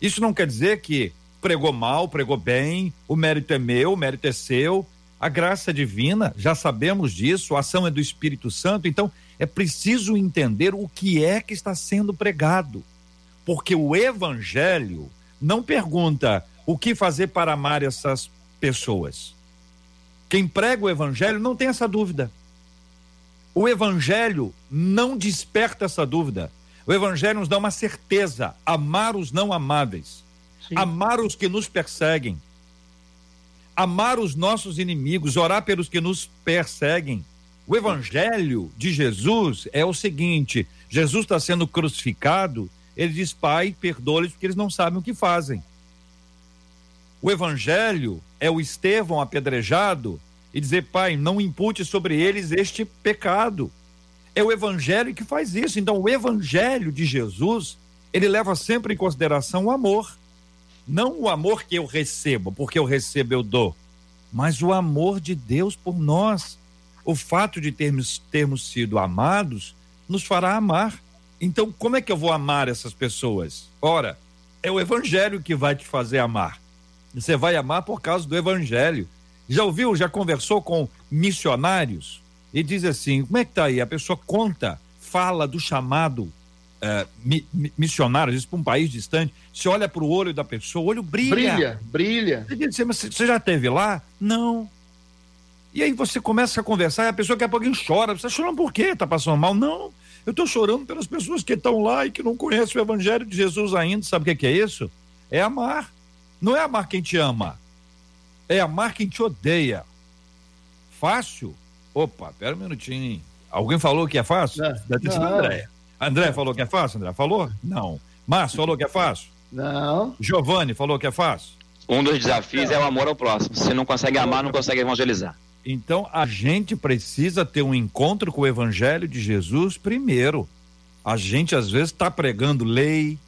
Isso não quer dizer que pregou mal, pregou bem, o mérito é meu, o mérito é seu. A graça divina, já sabemos disso, a ação é do Espírito Santo, então é preciso entender o que é que está sendo pregado. Porque o evangelho não pergunta o que fazer para amar essas pessoas. Quem prega o evangelho não tem essa dúvida. O evangelho não desperta essa dúvida. O evangelho nos dá uma certeza: amar os não amáveis, Sim. amar os que nos perseguem, amar os nossos inimigos, orar pelos que nos perseguem. O evangelho de Jesus é o seguinte: Jesus está sendo crucificado, ele diz, Pai, perdoa-lhes porque eles não sabem o que fazem. O evangelho é o Estevão apedrejado e dizer, Pai, não impute sobre eles este pecado. É o evangelho que faz isso. Então, o evangelho de Jesus, ele leva sempre em consideração o amor. Não o amor que eu recebo, porque eu recebo eu dou, mas o amor de Deus por nós. O fato de termos, termos sido amados nos fará amar. Então, como é que eu vou amar essas pessoas? Ora, é o evangelho que vai te fazer amar. Você vai amar por causa do evangelho. Já ouviu, já conversou com missionários? E diz assim: como é que tá aí? A pessoa conta, fala do chamado é, mi, mi, missionário, às vezes para um país distante, você olha para o olho da pessoa, o olho brilha. Brilha, brilha. Você diz mas você já esteve lá? Não. E aí você começa a conversar e a pessoa daqui a pouquinho chora. Você está chorando por quê? Está passando mal? Não. Eu estou chorando pelas pessoas que estão lá e que não conhecem o Evangelho de Jesus ainda. Sabe o que, que é isso? É amar. Não é amar quem te ama. É amar quem te odeia. Fácil? Opa, pera um minutinho. Alguém falou que é fácil? Não, Deve ter sido André. Falou que é fácil, André? Falou? Não. Márcio falou que é fácil? Não. Giovanni falou que é fácil? Um dos desafios é o amor ao próximo. Se não consegue amar, não consegue evangelizar. Então a gente precisa ter um encontro com o Evangelho de Jesus primeiro. A gente às vezes está pregando lei,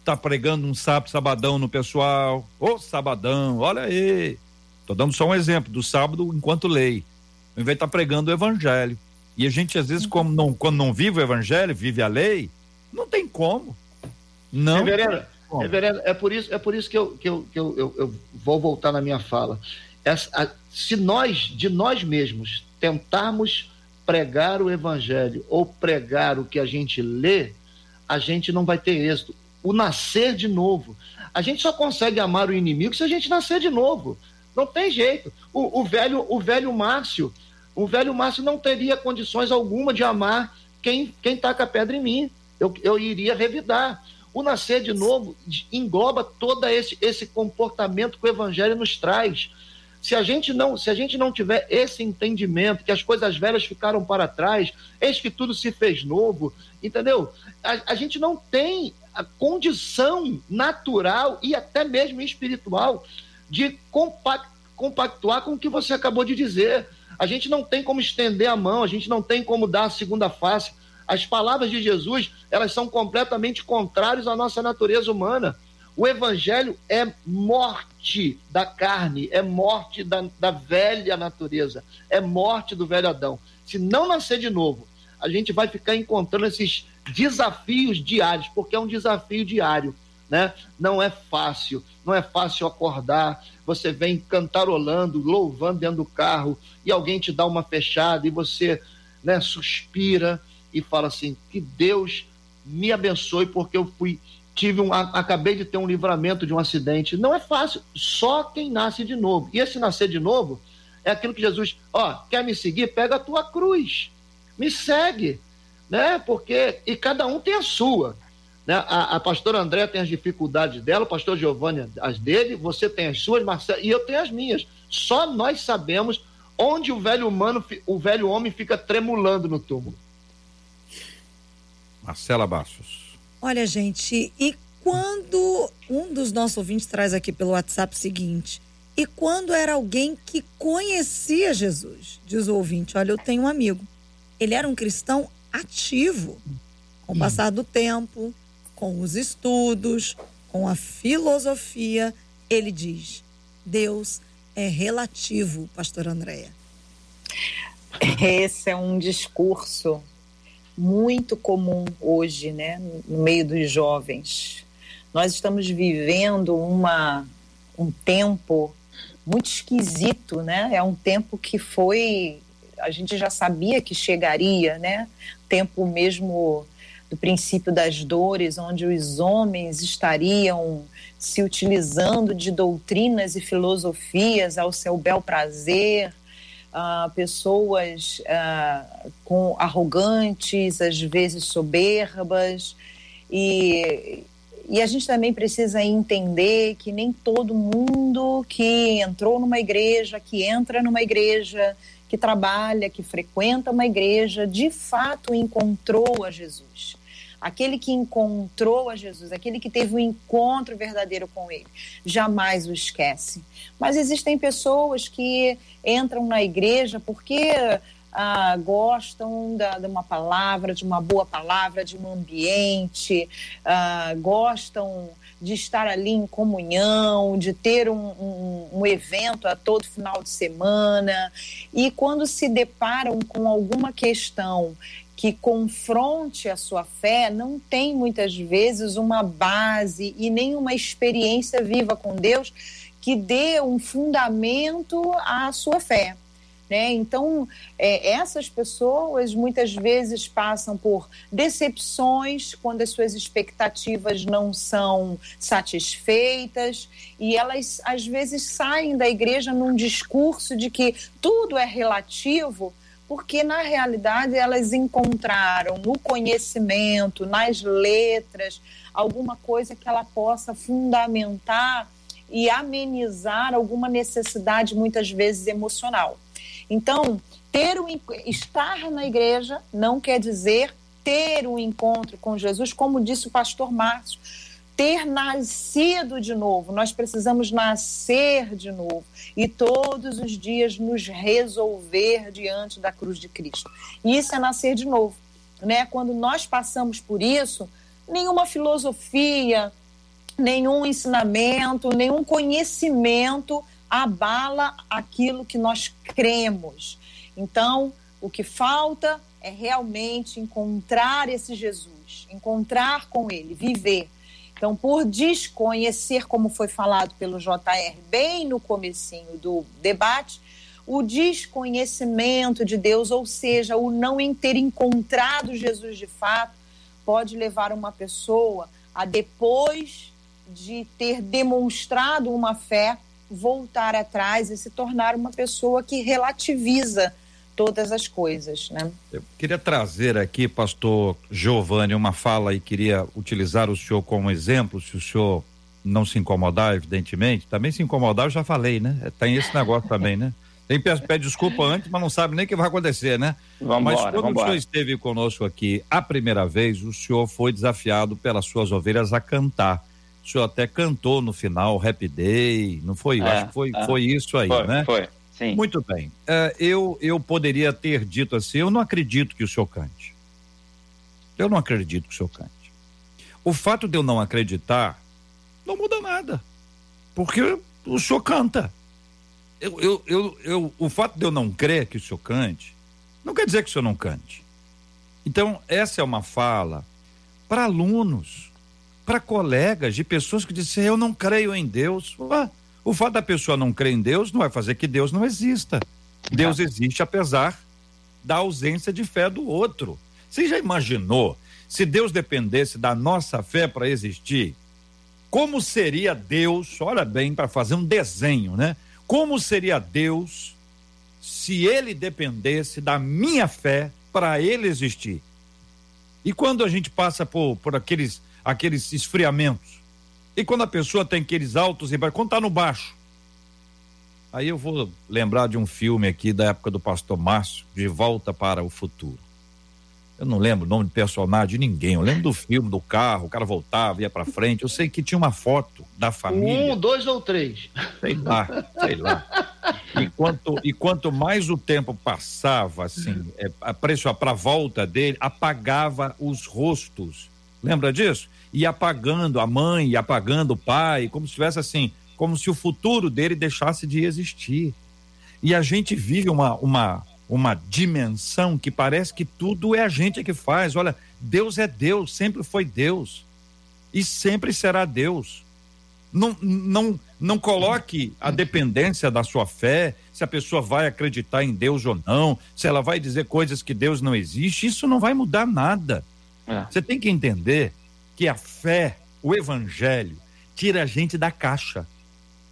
está pregando um sábado, sabadão no pessoal. Ô sabadão, olha aí. Estou dando só um exemplo do sábado enquanto lei. Ao invés de estar tá pregando o Evangelho. E a gente às vezes, como não, quando não vive o Evangelho, vive a lei, não tem como. Não. Reverendo, reverendo é por isso, é por isso que, eu, que, eu, que eu, eu, eu vou voltar na minha fala. Essa, a, se nós, de nós mesmos, tentarmos pregar o evangelho ou pregar o que a gente lê, a gente não vai ter êxito. O nascer de novo. A gente só consegue amar o inimigo se a gente nascer de novo. Não tem jeito. O, o velho, o velho Márcio, o velho Márcio não teria condições alguma de amar quem quem taca pedra em mim. Eu, eu iria revidar. O nascer de novo engloba todo esse, esse comportamento que o evangelho nos traz. Se a gente não, se a gente não tiver esse entendimento que as coisas velhas ficaram para trás, eis que tudo se fez novo, entendeu? A, a gente não tem a condição natural e até mesmo espiritual de compact, compactuar com o que você acabou de dizer. A gente não tem como estender a mão, a gente não tem como dar a segunda face. As palavras de Jesus, elas são completamente contrárias à nossa natureza humana. O evangelho é morte da carne, é morte da, da velha natureza, é morte do velho Adão. Se não nascer de novo, a gente vai ficar encontrando esses desafios diários, porque é um desafio diário, né? Não é fácil, não é fácil acordar, você vem cantarolando, louvando dentro do carro e alguém te dá uma fechada e você, né, suspira e fala assim: "Que Deus me abençoe porque eu fui tive um, acabei de ter um livramento de um acidente. Não é fácil, só quem nasce de novo. E esse nascer de novo é aquilo que Jesus, ó, quer me seguir? Pega a tua cruz, me segue, né? Porque e cada um tem a sua. Né? A, a pastora André tem as dificuldades dela, o pastor Giovanni as dele, você tem as suas, Marcelo, e eu tenho as minhas. Só nós sabemos onde o velho humano, o velho homem fica tremulando no túmulo. Marcela Bastos. Olha, gente, e quando um dos nossos ouvintes traz aqui pelo WhatsApp o seguinte, e quando era alguém que conhecia Jesus, diz o ouvinte, olha, eu tenho um amigo, ele era um cristão ativo, com o passar do tempo, com os estudos, com a filosofia, ele diz, Deus é relativo, pastor Andréia. Esse é um discurso muito comum hoje, né, no meio dos jovens. Nós estamos vivendo uma, um tempo muito esquisito, né? É um tempo que foi, a gente já sabia que chegaria, né? Tempo mesmo do princípio das dores, onde os homens estariam se utilizando de doutrinas e filosofias ao seu bel prazer, uh, pessoas uh, com arrogantes, às vezes soberbas, e, e a gente também precisa entender que nem todo mundo que entrou numa igreja, que entra numa igreja, que trabalha, que frequenta uma igreja, de fato encontrou a Jesus. Aquele que encontrou a Jesus, aquele que teve um encontro verdadeiro com ele, jamais o esquece. Mas existem pessoas que entram na igreja porque ah, gostam da, de uma palavra, de uma boa palavra, de um ambiente, ah, gostam de estar ali em comunhão, de ter um, um, um, evento a todo final de semana. E quando se deparam com alguma questão que confronte a sua fé, não tem muitas vezes uma base e nem uma experiência viva com Deus que dê um fundamento à sua fé. Né? Então, é, essas pessoas muitas vezes passam por decepções quando as suas expectativas não são satisfeitas e elas às vezes saem da igreja num discurso de que tudo é relativo, porque na realidade elas encontraram no conhecimento, nas letras, alguma coisa que ela possa fundamentar e amenizar alguma necessidade muitas vezes emocional. Então, ter um, estar na igreja não quer dizer ter um encontro com Jesus, como disse o pastor Márcio, ter nascido de novo. Nós precisamos nascer de novo e todos os dias nos resolver diante da cruz de Cristo. Isso é nascer de novo, né? Quando nós passamos por isso, nenhuma filosofia, nenhum ensinamento, nenhum conhecimento abala aquilo que nós cremos. Então, o que falta é realmente encontrar esse Jesus, encontrar com ele, viver. Então, por desconhecer, como foi falado pelo JR bem no comecinho do debate, o desconhecimento de Deus, ou seja, o não ter encontrado Jesus de fato, pode levar uma pessoa a depois de ter demonstrado uma fé, voltar atrás e se tornar uma pessoa que relativiza todas as coisas, né? Eu queria trazer aqui, pastor Giovanni, uma fala e queria utilizar o senhor como exemplo, se o senhor não se incomodar, evidentemente. Também se incomodar, eu já falei, né? É, tem esse negócio também, né? Tem pede desculpa antes, mas não sabe nem o que vai acontecer, né? Vamos mas embora, quando o senhor esteve conosco aqui a primeira vez, o senhor foi desafiado pelas suas ovelhas a cantar o senhor até cantou no final Happy Day, não foi? É, Acho que foi, é. foi isso aí, foi, né? Foi, sim. Muito bem. Uh, eu, eu poderia ter dito assim: eu não acredito que o senhor cante. Eu não acredito que o senhor cante. O fato de eu não acreditar não muda nada, porque o senhor canta. Eu, eu, eu, eu, o fato de eu não crer que o senhor cante não quer dizer que o senhor não cante. Então, essa é uma fala para alunos para colegas de pessoas que dizem eu não creio em Deus. Ué, o fato da pessoa não crer em Deus não vai fazer que Deus não exista. Deus existe apesar da ausência de fé do outro. Você já imaginou se Deus dependesse da nossa fé para existir? Como seria Deus, olha bem, para fazer um desenho, né? Como seria Deus se ele dependesse da minha fé para ele existir? E quando a gente passa por, por aqueles aqueles esfriamentos. E quando a pessoa tem aqueles altos e baixos, quando está no baixo. Aí eu vou lembrar de um filme aqui da época do pastor Márcio, De Volta para o Futuro. Eu não lembro o nome de personagem de ninguém. Eu lembro do filme, do carro, o cara voltava, ia para frente. Eu sei que tinha uma foto da família. Um, dois ou três. Sei lá, sei lá. E quanto, e quanto mais o tempo passava, assim, é, a preço para a volta dele, apagava os rostos. Lembra disso? e apagando a mãe, apagando o pai, como se tivesse assim, como se o futuro dele deixasse de existir. E a gente vive uma, uma, uma dimensão que parece que tudo é a gente que faz. Olha, Deus é Deus, sempre foi Deus e sempre será Deus. Não, não, não coloque a dependência da sua fé, se a pessoa vai acreditar em Deus ou não, se ela vai dizer coisas que Deus não existe, isso não vai mudar nada. É. Você tem que entender que a fé, o evangelho, tira a gente da caixa.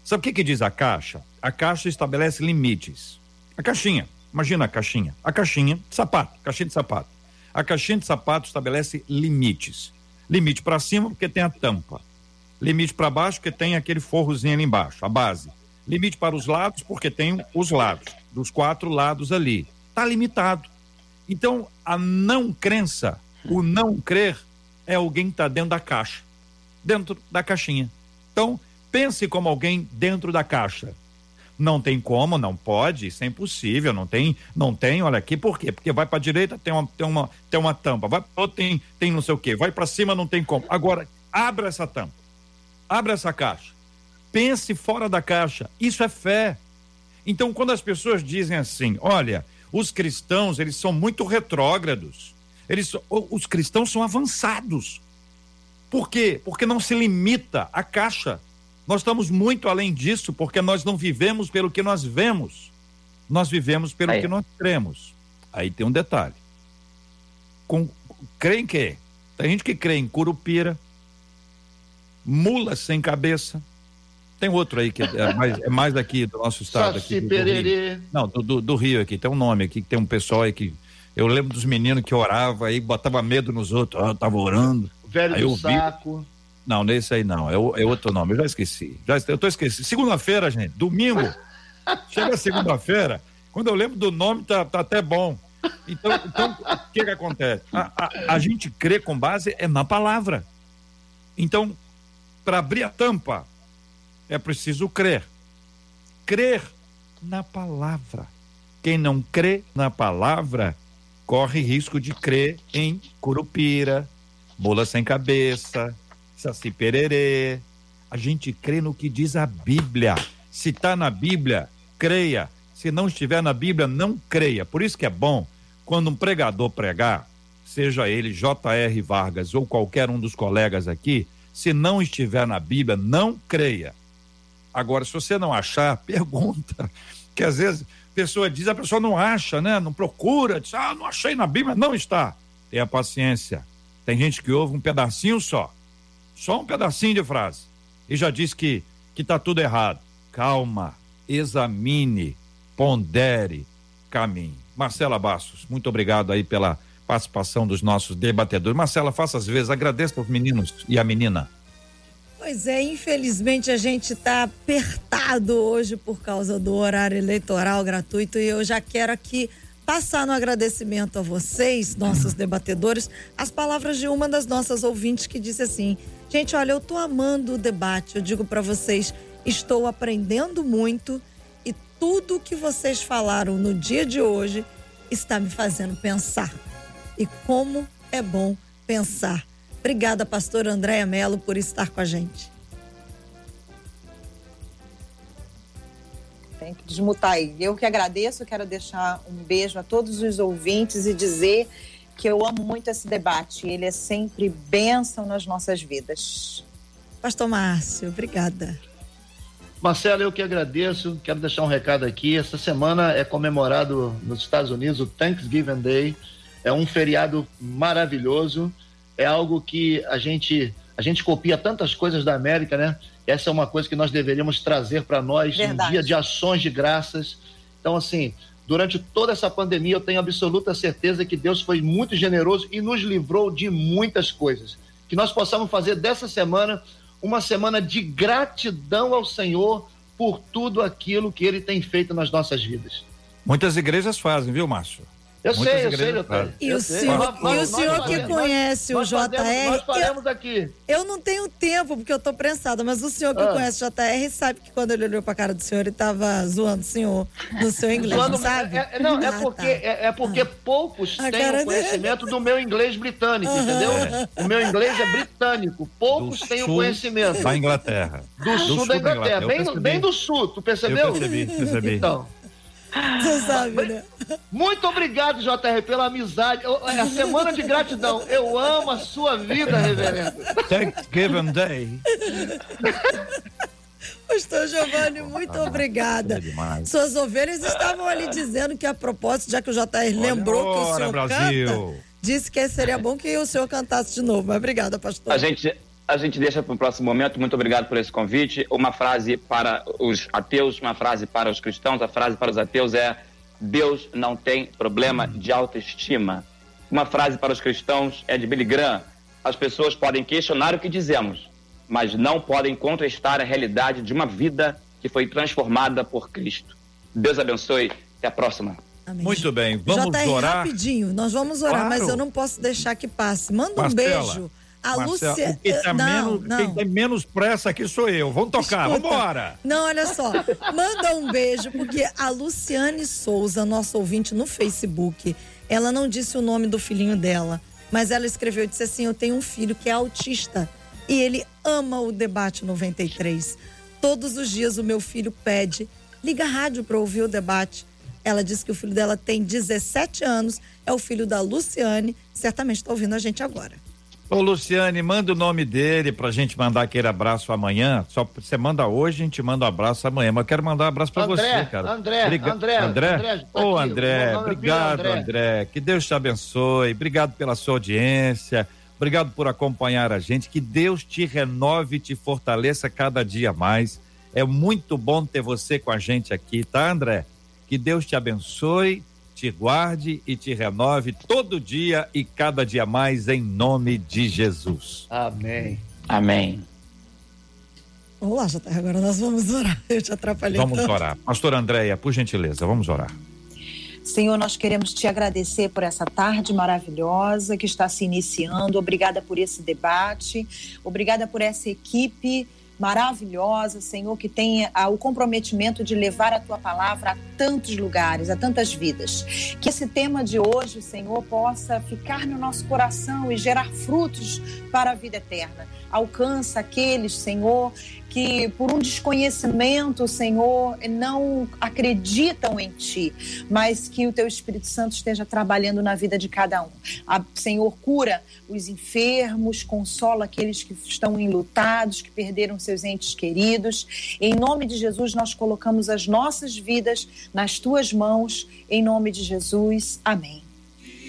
Sabe o que, que diz a caixa? A caixa estabelece limites. A caixinha, imagina a caixinha. A caixinha de sapato, caixinha de sapato. A caixinha de sapato estabelece limites. Limite para cima porque tem a tampa. Limite para baixo porque tem aquele forrozinho ali embaixo, a base. Limite para os lados porque tem os lados, dos quatro lados ali. Está limitado. Então, a não crença, o não crer, é alguém que está dentro da caixa, dentro da caixinha. Então, pense como alguém dentro da caixa. Não tem como, não pode, isso é impossível, não tem, não tem, olha aqui, por quê? Porque vai para a direita, tem uma, tem uma, tem uma tampa, vai para tem, tem não sei o quê, vai para cima, não tem como. Agora, abra essa tampa, abra essa caixa, pense fora da caixa, isso é fé. Então, quando as pessoas dizem assim, olha, os cristãos, eles são muito retrógrados, eles, os cristãos são avançados. Por quê? Porque não se limita à caixa nós estamos muito além disso, porque nós não vivemos pelo que nós vemos. Nós vivemos pelo Aí. que nós cremos. Aí tem um detalhe. Com, crê em quê? Tem gente que crê em curupira, mula sem cabeça. Tem outro aí que é mais, é mais daqui do nosso estado. Aqui, do. Do Não, do, do, do, Rio aqui. Tem um nome aqui, que tem um pessoal aí que. Eu lembro dos meninos que oravam aí, botava medo nos outros. Ah, tava orando. Velho aí do saco. Vi, não, nesse aí não. É, é outro nome. Eu já esqueci. Já, eu tô esquecendo. Segunda-feira, gente. Domingo. chega segunda-feira. Quando eu lembro do nome, tá, tá até bom. Então, então o que que acontece? A, a, a gente crê com base é na palavra. Então, para abrir a tampa, é preciso crer. Crer na palavra. Quem não crê na palavra corre risco de crer em curupira, bola sem cabeça, Saci Pererê. A gente crê no que diz a Bíblia. Se está na Bíblia, creia. Se não estiver na Bíblia, não creia. Por isso que é bom quando um pregador pregar, seja ele J.R. Vargas ou qualquer um dos colegas aqui, se não estiver na Bíblia, não creia. Agora, se você não achar, pergunta. Que às vezes pessoa diz, a pessoa não acha, né? Não procura, diz, ah, não achei na Bíblia, não está. Tenha paciência. Tem gente que ouve um pedacinho só só um pedacinho de frase. E já diz que que tá tudo errado. Calma, examine, pondere, caminhe. Marcela Bastos, muito obrigado aí pela participação dos nossos debatedores. Marcela, faça as vezes, agradeça os meninos e a menina. Pois é, infelizmente a gente está apertado hoje por causa do horário eleitoral gratuito e eu já quero aqui passar no agradecimento a vocês, nossos debatedores, as palavras de uma das nossas ouvintes que disse assim: Gente, olha, eu tô amando o debate. Eu digo para vocês, estou aprendendo muito e tudo que vocês falaram no dia de hoje está me fazendo pensar. E como é bom pensar. Obrigada, pastor Andréa Mello, por estar com a gente. Tem que desmutar aí. Eu que agradeço, quero deixar um beijo a todos os ouvintes e dizer que eu amo muito esse debate. Ele é sempre bênção nas nossas vidas. Pastor Márcio, obrigada. Marcelo, eu que agradeço. Quero deixar um recado aqui. Essa semana é comemorado nos Estados Unidos o Thanksgiving Day. É um feriado maravilhoso. É algo que a gente a gente copia tantas coisas da América, né? Essa é uma coisa que nós deveríamos trazer para nós Verdade. um dia de ações de graças. Então, assim, Durante toda essa pandemia, eu tenho absoluta certeza que Deus foi muito generoso e nos livrou de muitas coisas. Que nós possamos fazer dessa semana uma semana de gratidão ao Senhor por tudo aquilo que Ele tem feito nas nossas vidas. Muitas igrejas fazem, viu, Márcio? Eu Muitas sei, eu sei, doutor. E o senhor, e o senhor que conhece o JR. nós faremos aqui. Eu não tenho tempo, porque eu estou prensada, mas o senhor que ah. conhece o JR sabe que quando ele olhou para a cara do senhor, ele estava zoando o senhor no seu inglês, zoando, não sabe? É, é, não, é ah, porque, tá. é, é, porque ah. poucos a têm o conhecimento dele. do meu inglês britânico, entendeu? O meu inglês é britânico. Poucos do têm sul o conhecimento. Da Inglaterra. Do, do sul, sul, da Inglaterra. Da Inglaterra. Bem, bem, do sul, tu percebeu? Eu percebi, percebi. Então. Você sabe, né? Muito obrigado, JR, pela amizade. É a semana de gratidão. Eu amo a sua vida, reverendo. Thanksgiving Day. Pastor Giovanni, muito ah, obrigada. Suas ovelhas estavam ali dizendo que, a propósito, já que o JR lembrou ora, que o senhor Brasil. canta, disse que seria bom que o senhor cantasse de novo. Mas obrigada, pastor. A gente, a gente deixa para o próximo momento. Muito obrigado por esse convite. Uma frase para os ateus, uma frase para os cristãos. A frase para os ateus é: Deus não tem problema de autoestima. Uma frase para os cristãos é de Billy Graham: as pessoas podem questionar o que dizemos, mas não podem contestar a realidade de uma vida que foi transformada por Cristo. Deus abençoe. Até a próxima. Amém. Muito bem, vamos JR, orar. rapidinho, nós vamos orar, claro. mas eu não posso deixar que passe. Manda um beijo. A Lúcia. Quem, tá não, menos, não. quem tem menos pressa aqui sou eu. Vamos tocar, vamos embora. Não, olha só. Manda um beijo, porque a Luciane Souza, nossa ouvinte no Facebook, ela não disse o nome do filhinho dela, mas ela escreveu e disse assim: Eu tenho um filho que é autista e ele ama o debate 93. Todos os dias o meu filho pede, liga a rádio para ouvir o debate. Ela disse que o filho dela tem 17 anos, é o filho da Luciane, certamente está ouvindo a gente agora. Ô Luciane, manda o nome dele pra gente mandar aquele abraço amanhã. Só você manda hoje, a gente manda um abraço amanhã. Mas eu quero mandar um abraço pra André, você, cara. André, Briga... André, André. André tá Ô André, obrigado, André. André. Que Deus te abençoe. Obrigado pela sua audiência. Obrigado por acompanhar a gente. Que Deus te renove e te fortaleça cada dia mais. É muito bom ter você com a gente aqui, tá, André? Que Deus te abençoe, te guarde e te renove todo dia e cada dia mais, em nome de Jesus. Amém. Amém. Vamos lá, JR, agora nós vamos orar. Eu te atrapalhei. Vamos tanto. orar. Pastor Andréia, por gentileza, vamos orar. Senhor, nós queremos te agradecer por essa tarde maravilhosa que está se iniciando. Obrigada por esse debate. Obrigada por essa equipe maravilhosa, Senhor, que tem ah, o comprometimento de levar a tua palavra a tantos lugares, a tantas vidas. Que esse tema de hoje, Senhor, possa ficar no nosso coração e gerar frutos para a vida eterna. Alcança aqueles, Senhor, que por um desconhecimento, Senhor, não acreditam em Ti, mas que o Teu Espírito Santo esteja trabalhando na vida de cada um. A, Senhor, cura os enfermos, consola aqueles que estão enlutados, que perderam seus entes queridos. Em nome de Jesus, nós colocamos as nossas vidas nas Tuas mãos. Em nome de Jesus, amém.